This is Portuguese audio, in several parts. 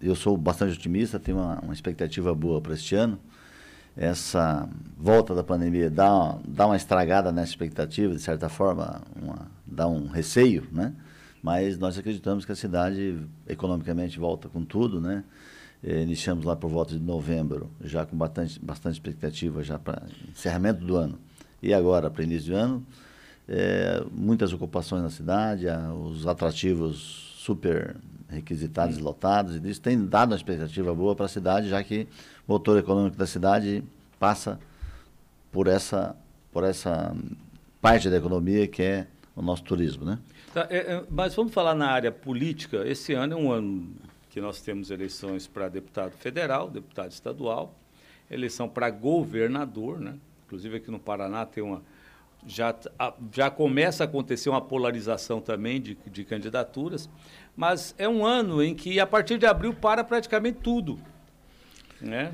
eu sou bastante otimista, tenho uma, uma expectativa boa para este ano. Essa volta da pandemia dá, dá uma estragada nessa expectativa, de certa forma, uma, dá um receio, né? Mas nós acreditamos que a cidade economicamente volta com tudo, né? Eh, iniciamos lá por volta de novembro, já com bastante, bastante expectativa já para encerramento do ano. E agora, para início de ano, eh, muitas ocupações na cidade, os atrativos super requisitados e lotados, e isso tem dado uma expectativa boa para a cidade, já que o motor econômico da cidade passa por essa, por essa parte da economia que é o nosso turismo. Né? Tá, é, é, mas vamos falar na área política. Esse ano é um ano que nós temos eleições para deputado federal, deputado estadual, eleição para governador, né? inclusive aqui no Paraná tem uma já, já começa a acontecer uma polarização também de, de candidaturas, mas é um ano em que, a partir de abril, para praticamente tudo. Né?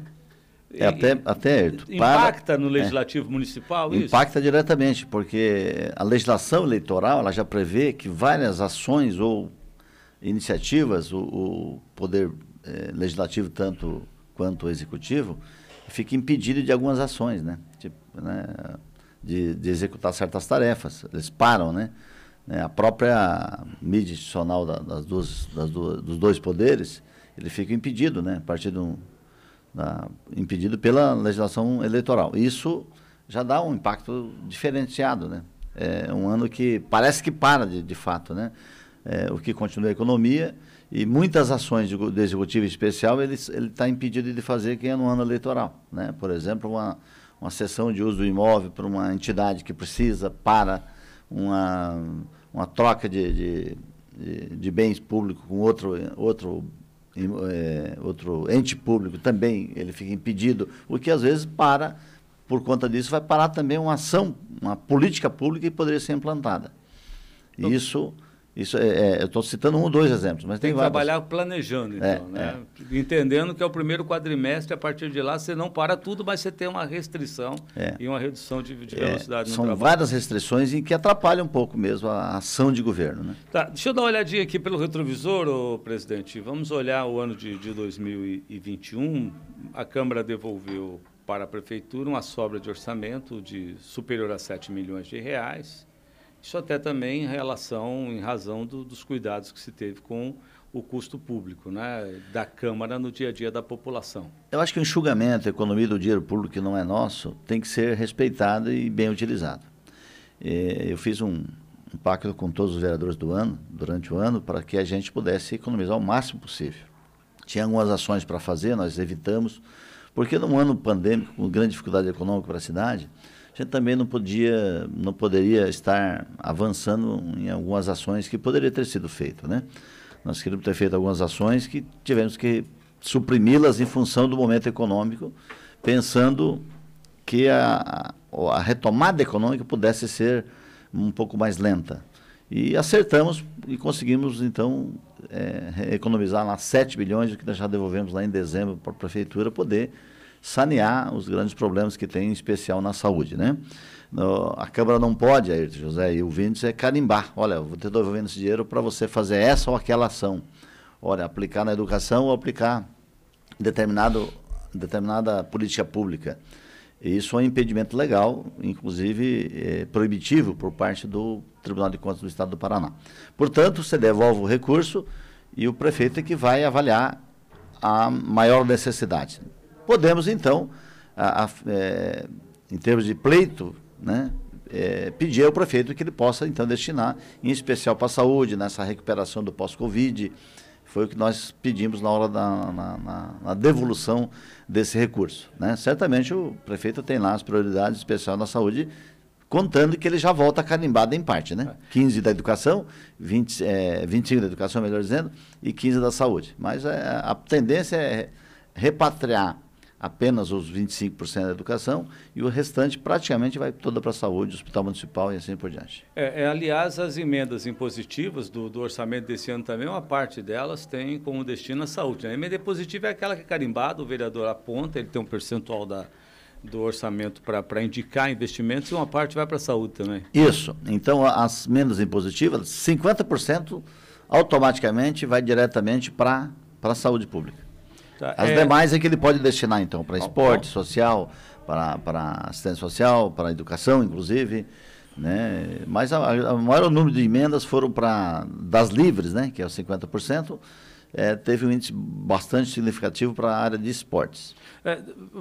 É até, até impacta para, no é. legislativo é, municipal isso? Impacta diretamente, porque a legislação eleitoral ela já prevê que várias ações ou iniciativas, o, o poder é, legislativo tanto quanto o executivo, fica impedido de algumas ações, né? Tipo, né? De, de executar certas tarefas. Eles param, né? É, a própria mídia institucional da, das duas, das duas, dos dois poderes, ele fica impedido, né? A partir da, impedido pela legislação eleitoral. Isso já dá um impacto diferenciado, né? É um ano que parece que para de, de fato, né? É, o que continua a economia e muitas ações do, do executivo especial ele está impedido de fazer que é no ano eleitoral, né? Por exemplo, uma uma sessão de uso do imóvel para uma entidade que precisa para uma, uma troca de, de, de, de bens públicos com outro, outro, é, outro ente público, também ele fica impedido, o que às vezes para, por conta disso, vai parar também uma ação, uma política pública que poderia ser implantada. Isso isso é, é eu estou citando um ou dois exemplos, mas tem, tem que trabalhar planejando, então, é, né? É. Entendendo que é o primeiro quadrimestre, a partir de lá você não para tudo, mas você tem uma restrição é. e uma redução de, de é, velocidade no São trabalho. várias restrições em que atrapalham um pouco mesmo a ação de governo. Né? Tá, deixa eu dar uma olhadinha aqui pelo retrovisor, ô, presidente. Vamos olhar o ano de, de 2021. A Câmara devolveu para a Prefeitura uma sobra de orçamento de superior a 7 milhões de reais isso até também em relação, em razão do, dos cuidados que se teve com o custo público, né, da Câmara no dia a dia da população. Eu acho que o enxugamento, a economia do dinheiro público que não é nosso, tem que ser respeitado e bem utilizado. Eu fiz um, um pacto com todos os vereadores do ano, durante o ano, para que a gente pudesse economizar o máximo possível. Tinha algumas ações para fazer, nós evitamos, porque num ano pandêmico, com grande dificuldade econômica para a cidade, a gente também não podia, não poderia estar avançando em algumas ações que poderia ter sido feito, né? Nós queríamos ter feito algumas ações que tivemos que suprimi-las em função do momento econômico, pensando que a, a retomada econômica pudesse ser um pouco mais lenta. E acertamos e conseguimos, então, é, economizar lá 7 bilhões, que nós já devolvemos lá em dezembro para a prefeitura, poder sanear os grandes problemas que tem, em especial na saúde, né? No, a Câmara não pode, Ayrton José e o Víndice, é carimbar. Olha, vou ter devolvendo esse dinheiro para você fazer essa ou aquela ação. Olha, aplicar na educação ou aplicar determinado, determinada política pública. E isso é um impedimento legal, inclusive é, proibitivo por parte do Tribunal de Contas do Estado do Paraná. Portanto, você devolve o recurso e o prefeito é que vai avaliar a maior necessidade. Podemos, então, a, a, é, em termos de pleito, né, é, pedir ao prefeito que ele possa, então, destinar, em especial para a saúde, nessa recuperação do pós-Covid. Foi o que nós pedimos na hora da na, na, na devolução desse recurso. Né? Certamente o prefeito tem lá as prioridades especiais na saúde, contando que ele já volta carimbado em parte, né? 15 da educação, 20, é, 25 da educação, melhor dizendo, e 15 da saúde. Mas é, a tendência é repatriar apenas os 25% da educação e o restante praticamente vai toda para a saúde, hospital municipal e assim por diante. É, é, aliás, as emendas impositivas do, do, orçamento desse ano também, uma parte delas tem como destino a saúde. Né? A emenda positiva é aquela que é carimbada, o vereador aponta, ele tem um percentual da, do orçamento para indicar investimentos e uma parte vai para a saúde também. Isso. Então, as emendas impositivas, 50% automaticamente vai diretamente para a saúde pública. Tá, As é... demais é que ele pode destinar, então, para esporte, social, para, para assistência social, para educação, inclusive. Né? Mas o maior número de emendas foram para das livres, né? que é os 50%, é, teve um índice bastante significativo para a área de esportes. É,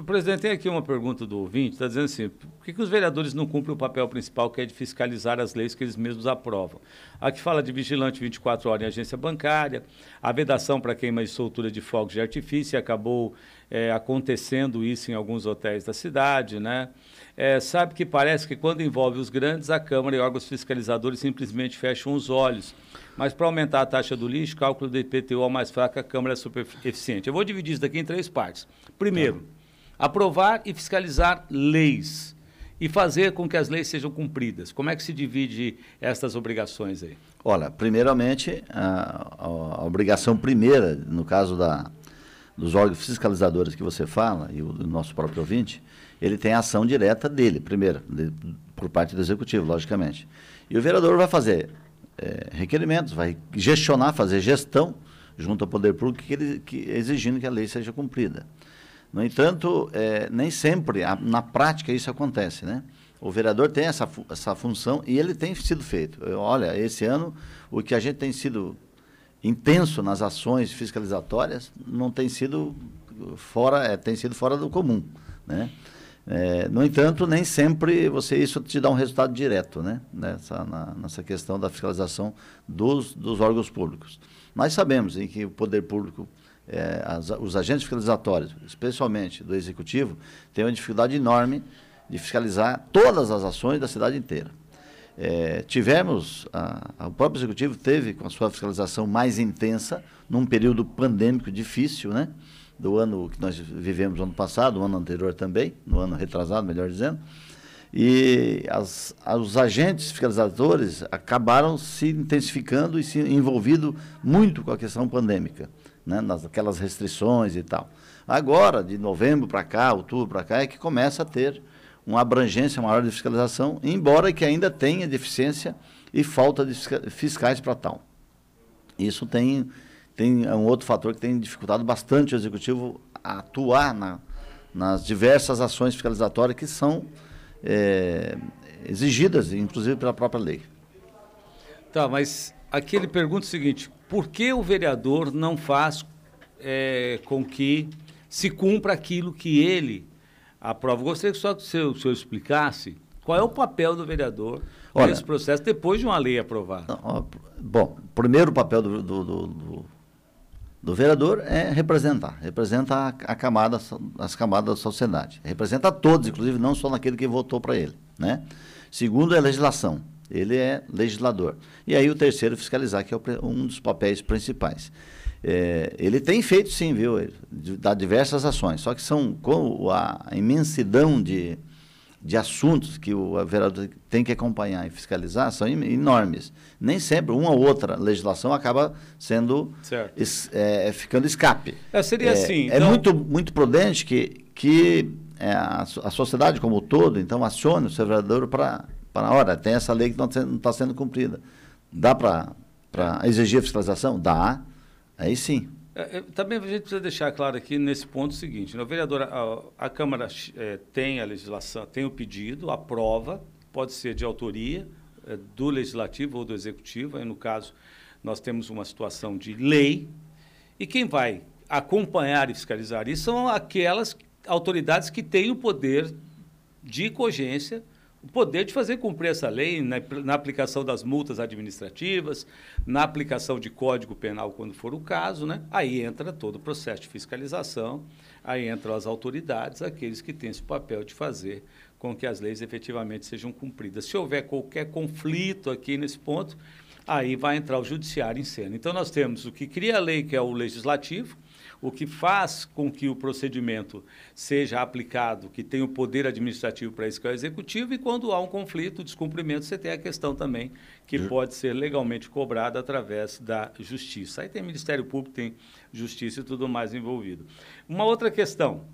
presidente, tem aqui uma pergunta do ouvinte, está dizendo assim, por que, que os vereadores não cumprem o papel principal, que é de fiscalizar as leis que eles mesmos aprovam? Aqui fala de vigilante 24 horas em agência bancária, a vedação para queima e soltura de fogos de artifício, acabou é, acontecendo isso em alguns hotéis da cidade, né? É, sabe que parece que quando envolve os grandes, a Câmara e órgãos fiscalizadores simplesmente fecham os olhos mas para aumentar a taxa do lixo, cálculo do IPTU ao mais fraco, a Câmara é super eficiente. Eu vou dividir isso daqui em três partes. Primeiro, tá. aprovar e fiscalizar leis e fazer com que as leis sejam cumpridas. Como é que se divide essas obrigações aí? Olha, primeiramente, a, a, obrigação primeira, no caso da, dos órgãos fiscalizadores que você fala, e o nosso próprio ouvinte, ele tem a ação direta dele, primeiro, de, por parte do executivo, logicamente. E o vereador vai fazer é, requerimentos, vai gestionar, fazer gestão junto ao poder público, que ele, que, exigindo que a lei seja cumprida. No entanto, é, nem sempre, a, na prática, isso acontece, né? O vereador tem essa, essa função e ele tem sido feito. Eu, olha, esse ano, o que a gente tem sido intenso nas ações fiscalizatórias não tem sido fora, é, tem sido fora do comum, né? É, no entanto, nem sempre você isso te dá um resultado direto, né? Nessa, na, nessa questão da fiscalização dos, dos órgãos públicos. Nós sabemos em que o poder público, é, as, os agentes fiscalizatórios, especialmente do executivo, têm uma dificuldade enorme de fiscalizar todas as ações da cidade inteira. É, tivemos, a, a, o próprio executivo teve com a sua fiscalização mais intensa num período pandêmico difícil, né? Do ano que nós vivemos no ano passado, o ano anterior também, no ano retrasado, melhor dizendo. E as, os agentes fiscalizadores acabaram se intensificando e se envolvido muito com a questão pandêmica, né, naquelas restrições e tal. Agora, de novembro para cá, outubro para cá, é que começa a ter uma abrangência maior de fiscalização, embora que ainda tenha deficiência e falta de fiscais para tal. Isso tem tem é um outro fator que tem dificultado bastante o executivo a atuar na, nas diversas ações fiscalizatórias que são é, exigidas, inclusive pela própria lei. Tá, mas aqui ele pergunta o seguinte: por que o vereador não faz é, com que se cumpra aquilo que ele aprova? Gostaria que só que o senhor, explicasse qual é o papel do vereador Olha, nesse processo depois de uma lei aprovada. Bom, primeiro o papel do, do, do, do vereador é representar, representa a, camada, as camadas da sociedade, representa a todos, inclusive não só naquele que votou para ele, né? Segundo é legislação, ele é legislador. E aí o terceiro fiscalizar, que é um dos papéis principais. É, ele tem feito sim, viu, dá diversas ações, só que são com a imensidão de de assuntos que o vereador tem que acompanhar e fiscalizar são enormes. Nem sempre uma ou outra legislação acaba sendo es, é, ficando escape. É, seria é, assim. É então... muito, muito prudente que, que é, a, a, sociedade como um todo, então, acione o seu vereador para, para hora, tem essa lei que não está sendo cumprida. Dá para exigir a fiscalização? Dá. Aí sim. É, é, também a gente precisa deixar claro aqui nesse ponto o seguinte: né, o vereador, a, a Câmara é, tem a legislação, tem o pedido, aprova, pode ser de autoria é, do Legislativo ou do Executivo. Aí, no caso, nós temos uma situação de lei, e quem vai acompanhar e fiscalizar isso são aquelas autoridades que têm o poder de cogência o poder de fazer cumprir essa lei na, na, aplicação das multas administrativas, na aplicação de código penal quando for o caso, né? Aí entra todo o processo de fiscalização, aí entram as autoridades, aqueles que têm esse papel de fazer com que as leis efetivamente sejam cumpridas. Se houver qualquer conflito aqui nesse ponto, aí vai entrar o judiciário em cena. Então nós temos o que cria a lei, que é o legislativo, o que faz com que o procedimento seja aplicado, que tem o poder administrativo para isso que é o executivo, e quando há um conflito, descumprimento, você tem a questão também que pode ser legalmente cobrada através da justiça. Aí tem Ministério Público, tem justiça e tudo mais envolvido. Uma outra questão,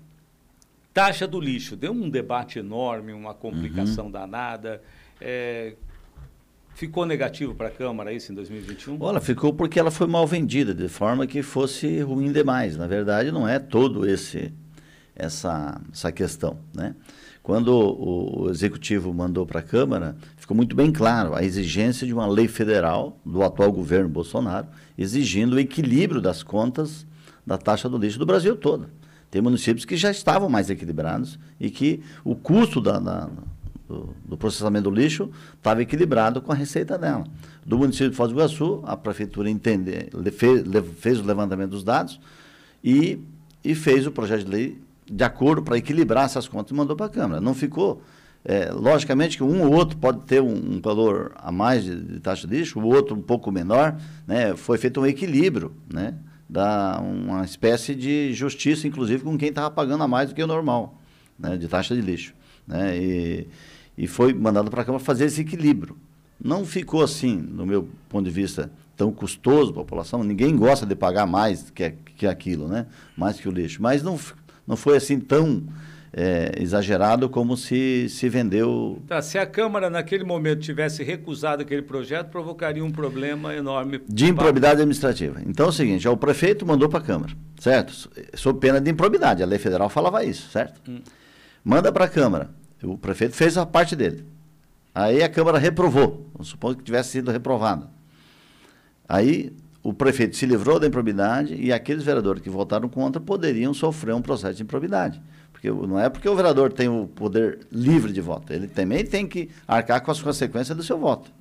taxa do lixo. Deu um debate enorme, uma complicação uhum. danada. É, Ficou negativo para a Câmara isso em 2021? Olha, ficou porque ela foi mal vendida, de forma que fosse ruim demais. Na verdade, não é todo esse essa, essa questão. Né? Quando o, o Executivo mandou para a Câmara, ficou muito bem claro a exigência de uma lei federal do atual governo Bolsonaro, exigindo o equilíbrio das contas da taxa do lixo do Brasil todo. Tem municípios que já estavam mais equilibrados e que o custo da, da, do, processamento do lixo estava equilibrado com a receita dela. Do município de Foz do Iguaçu, a prefeitura entende, fez, fez o levantamento dos dados e, e fez o projeto de lei de acordo para equilibrar essas contas e mandou para a Câmara. Não ficou. É, logicamente que um ou outro pode ter um, um valor a mais de, de, taxa de lixo, o outro um pouco menor. Né? Foi feito um equilíbrio. Né? da uma espécie de justiça, inclusive com quem estava pagando a mais do que o normal, né, de taxa de lixo. Né, e, e foi mandado para a Câmara fazer esse equilíbrio. Não ficou assim, do meu ponto de vista, tão custoso para a população. Ninguém gosta de pagar mais que, que aquilo, né? mais que o lixo. Mas não, não foi assim tão é, exagerado como se, se vendeu. Tá, se a Câmara, naquele momento, tivesse recusado aquele projeto, provocaria um problema enorme. De improbidade administrativa. Então é o seguinte: o prefeito mandou para a Câmara, certo? Sob pena de improbidade. A lei federal falava isso, certo? Hum. Manda para a Câmara. O prefeito fez a parte dele. Aí a Câmara reprovou. Vamos supor que tivesse sido reprovada. Aí o prefeito se livrou da improbidade e aqueles vereadores que votaram contra poderiam sofrer um processo de improbidade. Porque não é porque o vereador tem o poder livre de voto, ele também tem que arcar com as consequências do seu voto.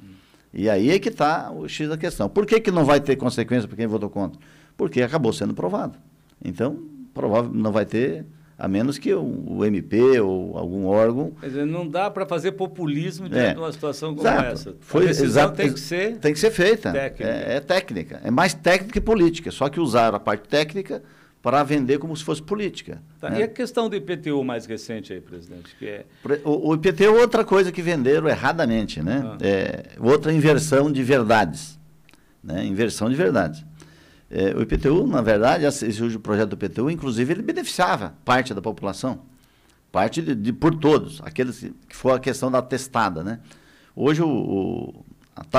E aí é que está o X da questão. Por que, que não vai ter consequência para quem votou contra? Porque acabou sendo provado. Então, provável não vai ter, a menos que o, MP ou algum órgão. Quer dizer, não dá para fazer populismo diante é. de uma situação como exato. essa. Foi, a decisão exato, tem que ser. Tem que ser feita. Técnica. É, é técnica. É mais técnica que política. Só que usar a parte técnica para vender como se fosse política. Tá, né? E a questão do IPTU mais recente aí, presidente? Que é... o, o IPTU é outra coisa que venderam erradamente, né? Ah. É outra inversão de verdades. Né? Inversão de verdades. É, o IPTU, na verdade, esse o projeto do IPTU, inclusive, ele beneficiava parte da população. Parte de, de por todos. Aqueles que foi a questão da testada, né? Hoje o, o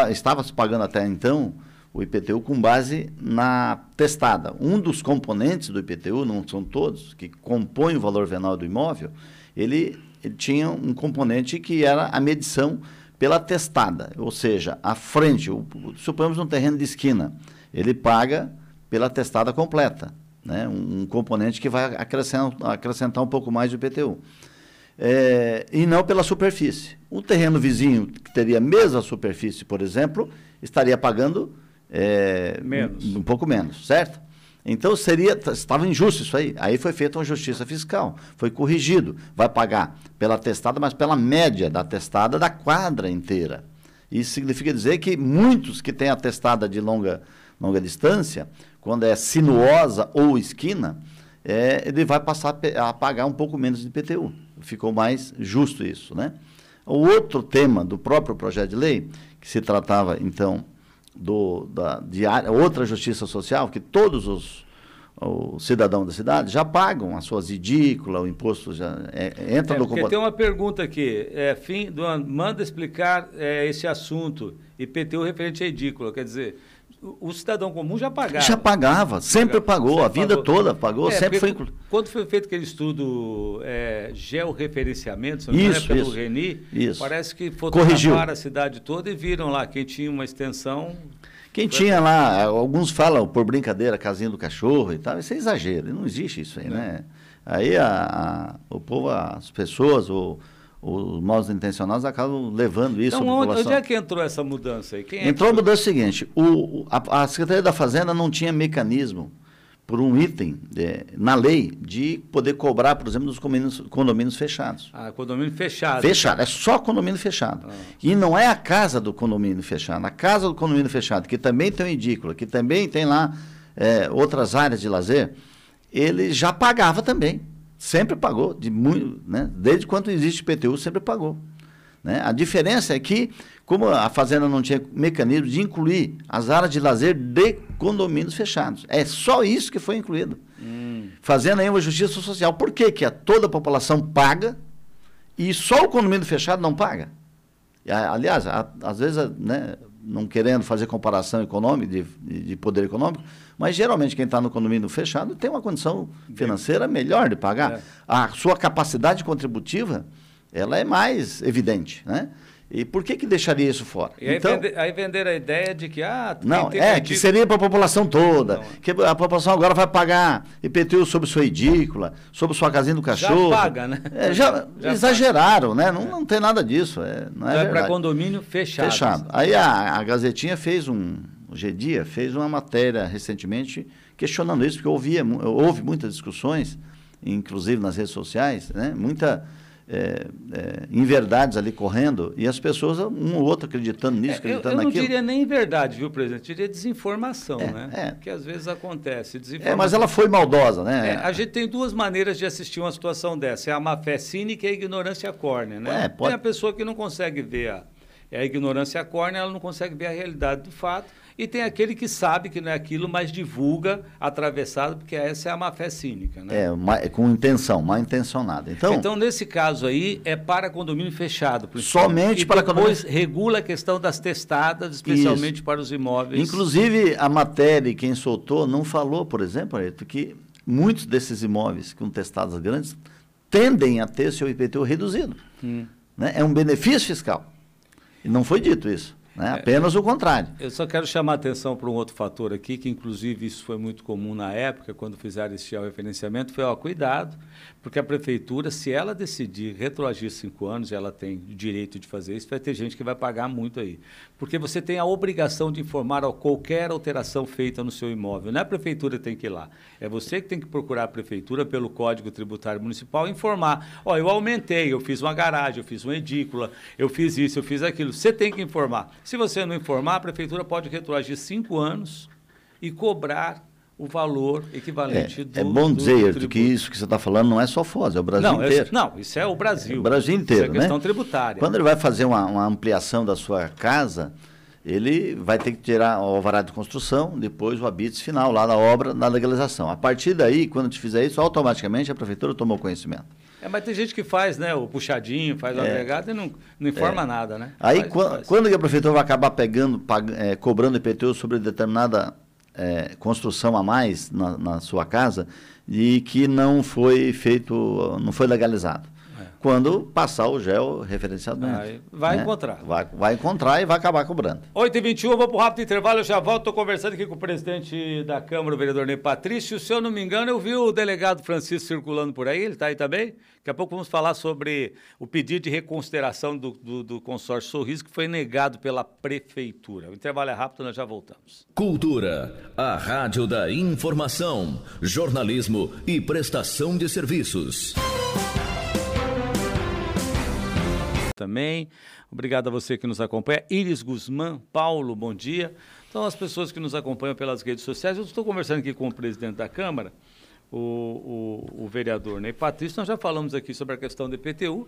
estava se pagando até então o IPTU com base na testada. Um dos componentes do IPTU, não são todos, que compõem o valor venal do imóvel, ele, ele tinha um componente que era a medição pela testada, ou seja, a frente, o, suponhamos um terreno de esquina, ele paga pela testada completa, né? um, um componente que vai acrescentar, acrescentar um pouco mais do IPTU. É, e não pela superfície. O terreno vizinho, que teria a mesma superfície, por exemplo, estaria pagando é, menos. Um, um pouco menos, certo? Então seria estava injusto isso aí. Aí foi feita uma justiça fiscal, foi corrigido. Vai pagar pela testada, mas pela média da testada da quadra inteira. Isso significa dizer que muitos que têm a testada de longa, longa distância, quando é sinuosa ou esquina, é, ele vai passar a pagar um pouco menos de IPTU. Ficou mais justo isso, né? O outro tema do próprio projeto de lei, que se tratava então do, da, de outra justiça social, que todos os, os cidadãos da cidade já pagam as suas edículas, o imposto já é, entra é, no porque Tem uma pergunta aqui, é, fim do ano, manda explicar é, esse assunto, IPTU referente à edícula, quer dizer, o cidadão comum já pagava. Já pagava, sempre pagou, sempre a vida pagou. toda pagou, é, sempre foi. Quando foi feito aquele estudo é, georreferenciamento, se não isso, é pelo isso, Reni, isso. parece que fotografaram a cidade toda e viram lá quem tinha uma extensão. Quem tinha lá, alguns falam por brincadeira, casinha do cachorro e tal, isso é exagero, não existe isso aí, né? Aí a, a, o povo, as pessoas, o os maus intencionados acabam levando isso então, onde, onde, é que entrou essa mudança aí? Quem entrou é que... a mudança seguinte: o, a, a, Secretaria da Fazenda não tinha mecanismo por um item de, na lei de poder cobrar, por exemplo, dos condomínios, condomínios fechados. Ah, condomínio fechado. Fechado, é só condomínio fechado. Ah. E não é a casa do condomínio fechado. A casa do condomínio fechado, que também tem um edícula, que também tem lá é, outras áreas de lazer, ele já pagava também. Sempre pagou, de muito, né? desde quando existe IPTU, sempre pagou. Né? A diferença é que, como a Fazenda não tinha mecanismo de incluir as áreas de lazer de condomínios fechados. É só isso que foi incluído. Hum. Fazendo aí uma justiça social. Por que, que a, toda a população paga e só o condomínio fechado não paga? Aliás, às vezes, né, não querendo fazer comparação econômica, de, de poder econômico, mas geralmente quem está no condomínio fechado tem uma condição financeira melhor de pagar. É. A sua capacidade contributiva ela é mais evidente, né? E por que, que deixaria isso fora? E então, aí, vender, aí vender a ideia de que. Ah, não, é, que seria para a população toda. Não. Que a população agora vai pagar IPTU sobre sua edícula, sobre sua casinha do cachorro. Já paga, né? É, já, já, exageraram, paga. né? Não, não tem nada disso. É, não é, é para condomínio fechado. Fechado. Aí a, a Gazetinha fez um. O G-Dia fez uma matéria recentemente questionando isso, porque ouvia, houve muitas discussões, inclusive nas redes sociais, né? Muita é, é, inverdades ali correndo e as pessoas, um ou outro acreditando nisso, acreditando naquilo. Eu, eu não diria nem verdade, viu, presidente? Eu diria desinformação, é, né? É. Que às vezes acontece. É, mas ela foi maldosa, né? É, a gente tem duas maneiras de assistir uma situação dessa. É a má fé cínica e a ignorância córnea, né? É, pode... Tem a pessoa que não consegue ver a, é a ignorância córnea, ela não consegue ver a realidade do fato e tem aquele que sabe que não é aquilo, mas divulga atravessado, porque essa é a má fé cínica. Né? É, com intenção, mal intencionada. Então, então, nesse caso aí, é para condomínio fechado. Somente e para depois condomínio... regula a questão das testadas, especialmente Isso. para os imóveis. Inclusive, a matéria, quem soltou, não falou, por exemplo, que muitos desses imóveis com testadas grandes tendem a ter seu IPTU reduzido. Hum. Né? É um benefício fiscal. E não foi dito isso. Né? É, Apenas o contrário. Eu só quero chamar a atenção para um outro fator aqui, que inclusive isso foi muito comum na época, quando fizeram esse referenciamento, foi, ó, cuidado, porque a prefeitura, se ela decidir retroagir cinco anos, ela tem o direito de fazer isso, vai ter gente que vai pagar muito aí. Porque você tem a obrigação de informar ó, qualquer alteração feita no seu imóvel. Não é a prefeitura que tem que ir lá. É você que tem que procurar a prefeitura pelo Código Tributário Municipal e informar. Ó, eu aumentei, eu fiz uma garagem, eu fiz uma edícula, eu fiz isso, eu fiz aquilo. Você tem que informar. Se você não informar, a prefeitura pode retroagir cinco anos e cobrar o valor equivalente é, do É bom dizer que isso que você está falando não é só Foz, é o Brasil não, inteiro. não, isso é o Brasil. É o Brasil inteiro, isso é questão né? tributária. Quando ele vai fazer uma, uma, ampliação da sua casa, ele vai ter que tirar o alvará de construção, depois o habite final lá na obra, na legalização. A partir daí, quando te fizer isso, automaticamente a prefeitura tomou conhecimento. É, mas tem gente que faz, né, o puxadinho, faz o é. agregado e não, não informa é. nada, né? Aí, faz, quando, faz. quando a prefeitura vai acabar pegando, pag, é, cobrando IPTU sobre determinada é, construção a mais na, na, sua casa e que não foi feito, não foi legalizado quando passar o gel referencialmente. Vai, vai né? encontrar. Vai, vai encontrar e vai acabar cobrando. 8h21, vou para o rápido intervalo, eu já volto, estou conversando aqui com o presidente da Câmara, o vereador Ney Patrício. Se eu não me engano, eu vi o delegado Francisco circulando por aí, ele está aí também? Daqui a pouco vamos falar sobre o pedido de reconsideração do, do, do consórcio Sorriso, que foi negado pela prefeitura. O intervalo é rápido, nós já voltamos. Cultura, a rádio da informação, jornalismo e prestação de serviços também. Obrigado a você que nos acompanha. Iris Guzmán, Paulo, bom dia. Então, as pessoas que nos acompanham pelas redes sociais, eu estou conversando aqui com o presidente da Câmara, o, o, o vereador Ney Patrício. Nós já falamos aqui sobre a questão do IPTU,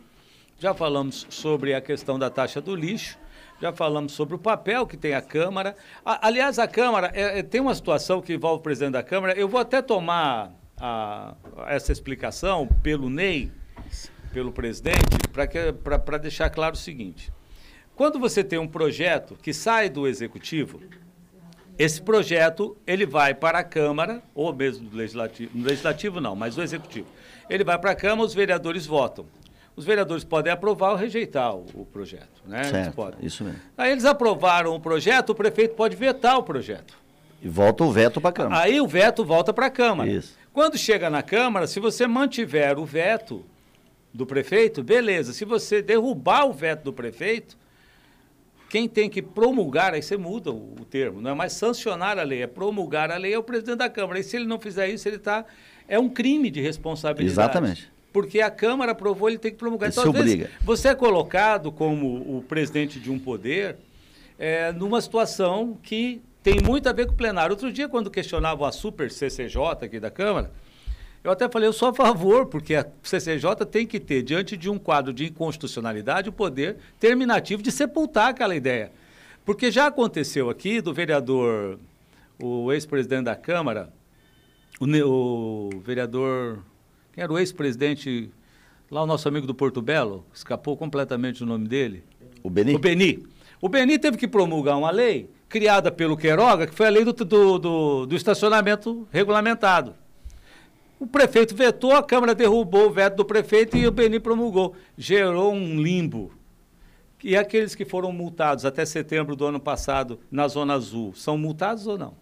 já falamos sobre a questão da taxa do lixo, já falamos sobre o papel que tem a Câmara. A, aliás, a Câmara é, é, tem uma situação que envolve o presidente da Câmara. Eu vou até tomar a, essa explicação pelo Ney pelo presidente para deixar claro o seguinte. Quando você tem um projeto que sai do executivo, esse projeto ele vai para a Câmara, ou mesmo do Legislativo, no Legislativo não, mas do Executivo. Ele vai para a Câmara, os vereadores votam. Os vereadores podem aprovar ou rejeitar o, o projeto. Né? Certo, isso mesmo. Aí eles aprovaram o projeto, o prefeito pode vetar o projeto. E volta o veto para a Câmara. Aí o veto volta para a Câmara. Isso. Quando chega na Câmara, se você mantiver o veto, do prefeito, beleza. Se você derrubar o veto do prefeito, quem tem que promulgar, aí você muda o, o, termo, não é mais sancionar a lei, é promulgar a lei é o presidente da Câmara. E se ele não fizer isso, ele está. É um crime de responsabilidade. Exatamente. Porque a Câmara aprovou, ele tem que promulgar. Ele então, às obriga. vezes, você é colocado como o presidente de um poder é, numa situação que tem muito a ver com o plenário. Outro dia, quando questionavam a super CCJ aqui da Câmara, eu até falei, eu sou a favor, porque a CCJ tem que ter, diante de um quadro de inconstitucionalidade, o poder terminativo de sepultar aquela ideia. Porque já aconteceu aqui do vereador, o ex-presidente da Câmara, o, o, vereador. Quem era o ex-presidente, lá o nosso amigo do Porto Belo, escapou completamente o nome dele. O Beni? O Beni. O Beni teve que promulgar uma lei criada pelo Queiroga, que foi a lei do, do, do, do estacionamento regulamentado. O prefeito vetou, a Câmara derrubou o veto do prefeito e o Beni promulgou. Gerou um limbo. E aqueles que foram multados até setembro do ano passado na Zona Azul, são multados ou não?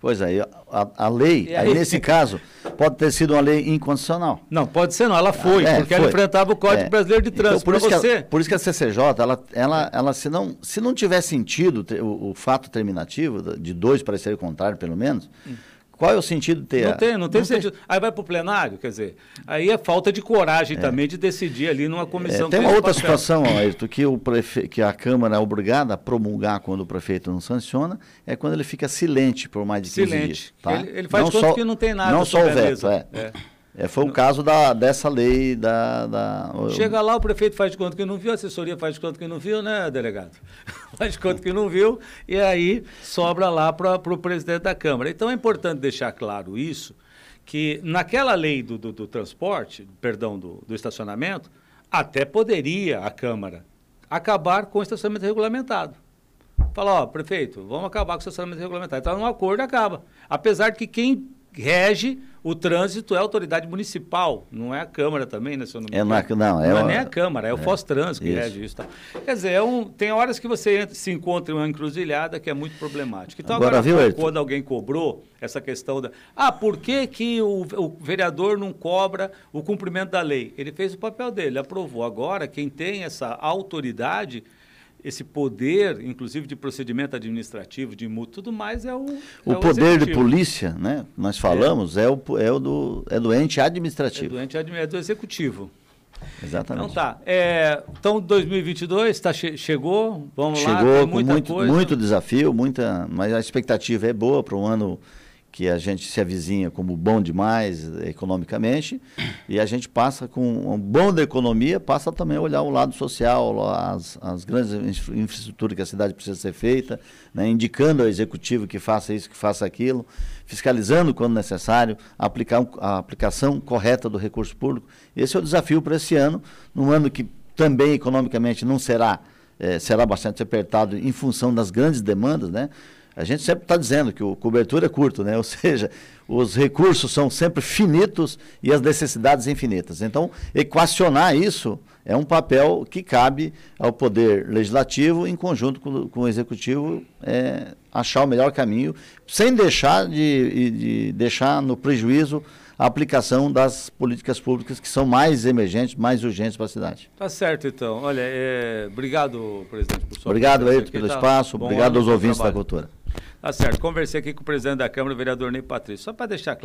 Pois é, a, a lei, aí? aí? nesse caso, pode ter sido uma lei inconstitucional. Não, pode ser não, ela foi, é, porque foi. ela enfrentava o Código é. Brasileiro de Trânsito. Então, por, isso você... a, por, isso que a, CCJ, ela, ela, ela se, não, se não tiver sentido o, o fato terminativo, de dois parecerem contrário, pelo menos, hum qual é o sentido de ter? Não tem, não tem não sentido. Tem. Aí vai para o plenário, quer dizer, aí é falta de coragem é. também de decidir ali numa comissão. É, tem uma outra papel. situação, Ayrton, que, o prefe... que a Câmara é obrigada a promulgar quando o prefeito não sanciona, é quando ele fica silente por mais de 15 silente. dias. Tá? Ele, ele faz não só, que não tem nada. Não só o veto, é. é. É, foi o caso da, dessa lei da, da, Chega lá, o prefeito faz de conta que não viu, a assessoria faz de conta que não viu, né, delegado? faz de conta que não viu, e aí sobra lá para o presidente da Câmara. Então é importante deixar claro isso, que naquela lei do, do, do transporte, perdão, do, do estacionamento, até poderia a Câmara acabar com o estacionamento regulamentado. Falar, ó, prefeito, vamos acabar com o estacionamento regulamentado. Então, um acordo acaba. Apesar de que quem rege o trânsito é a autoridade municipal, não é a Câmara também, né, senhor? Não, é na, não, é, não é nem a Câmara, é, é o Fostrans que isso. rege isso. Tá. Quer dizer, é um, tem horas que você entra, se encontra em uma encruzilhada que é muito problemática. Então, agora, agora viu, quando alguém cobrou essa questão da... Ah, por que, que o, o vereador não cobra o cumprimento da lei? Ele fez o papel dele, aprovou. Agora, quem tem essa autoridade esse poder, inclusive de procedimento administrativo, de multa, tudo mais é o. O, é o poder de polícia, né? Nós falamos, é, é o, é o do, é do ente administrativo. É do ente é do executivo. Exatamente. Então tá. É, então 2022 tá, che chegou, vamos chegou lá. Chegou com muito, coisa. muito desafio, muita, mas a expectativa é boa para um ano que a gente se avizinha como bom demais economicamente, e a gente passa com um bom da economia, passa também a olhar o lado social, as, as grandes infraestruturas que a cidade precisa ser feita, né, indicando ao executivo que faça isso, que faça aquilo, fiscalizando quando necessário, aplicar a aplicação correta do recurso público. Esse é o desafio para esse ano, num ano que também economicamente não será, é, será bastante apertado em função das grandes demandas, né? A gente sempre está dizendo que o cobertura é curto, né? ou seja, os recursos são sempre finitos e as necessidades infinitas. Então, equacionar isso é um papel que cabe ao Poder Legislativo, em conjunto com, com o Executivo, é, achar o melhor caminho, sem deixar de, de deixar no prejuízo a aplicação das políticas públicas que são mais emergentes, mais urgentes para a cidade. Tá certo, então. Olha, é... obrigado, presidente, por sua Obrigado, Ayrton, pelo tá espaço. Obrigado aos ouvintes da cultura. Tá certo. Conversei aqui com o presidente da Câmara, o vereador Ney Patrício. Só para deixar claro.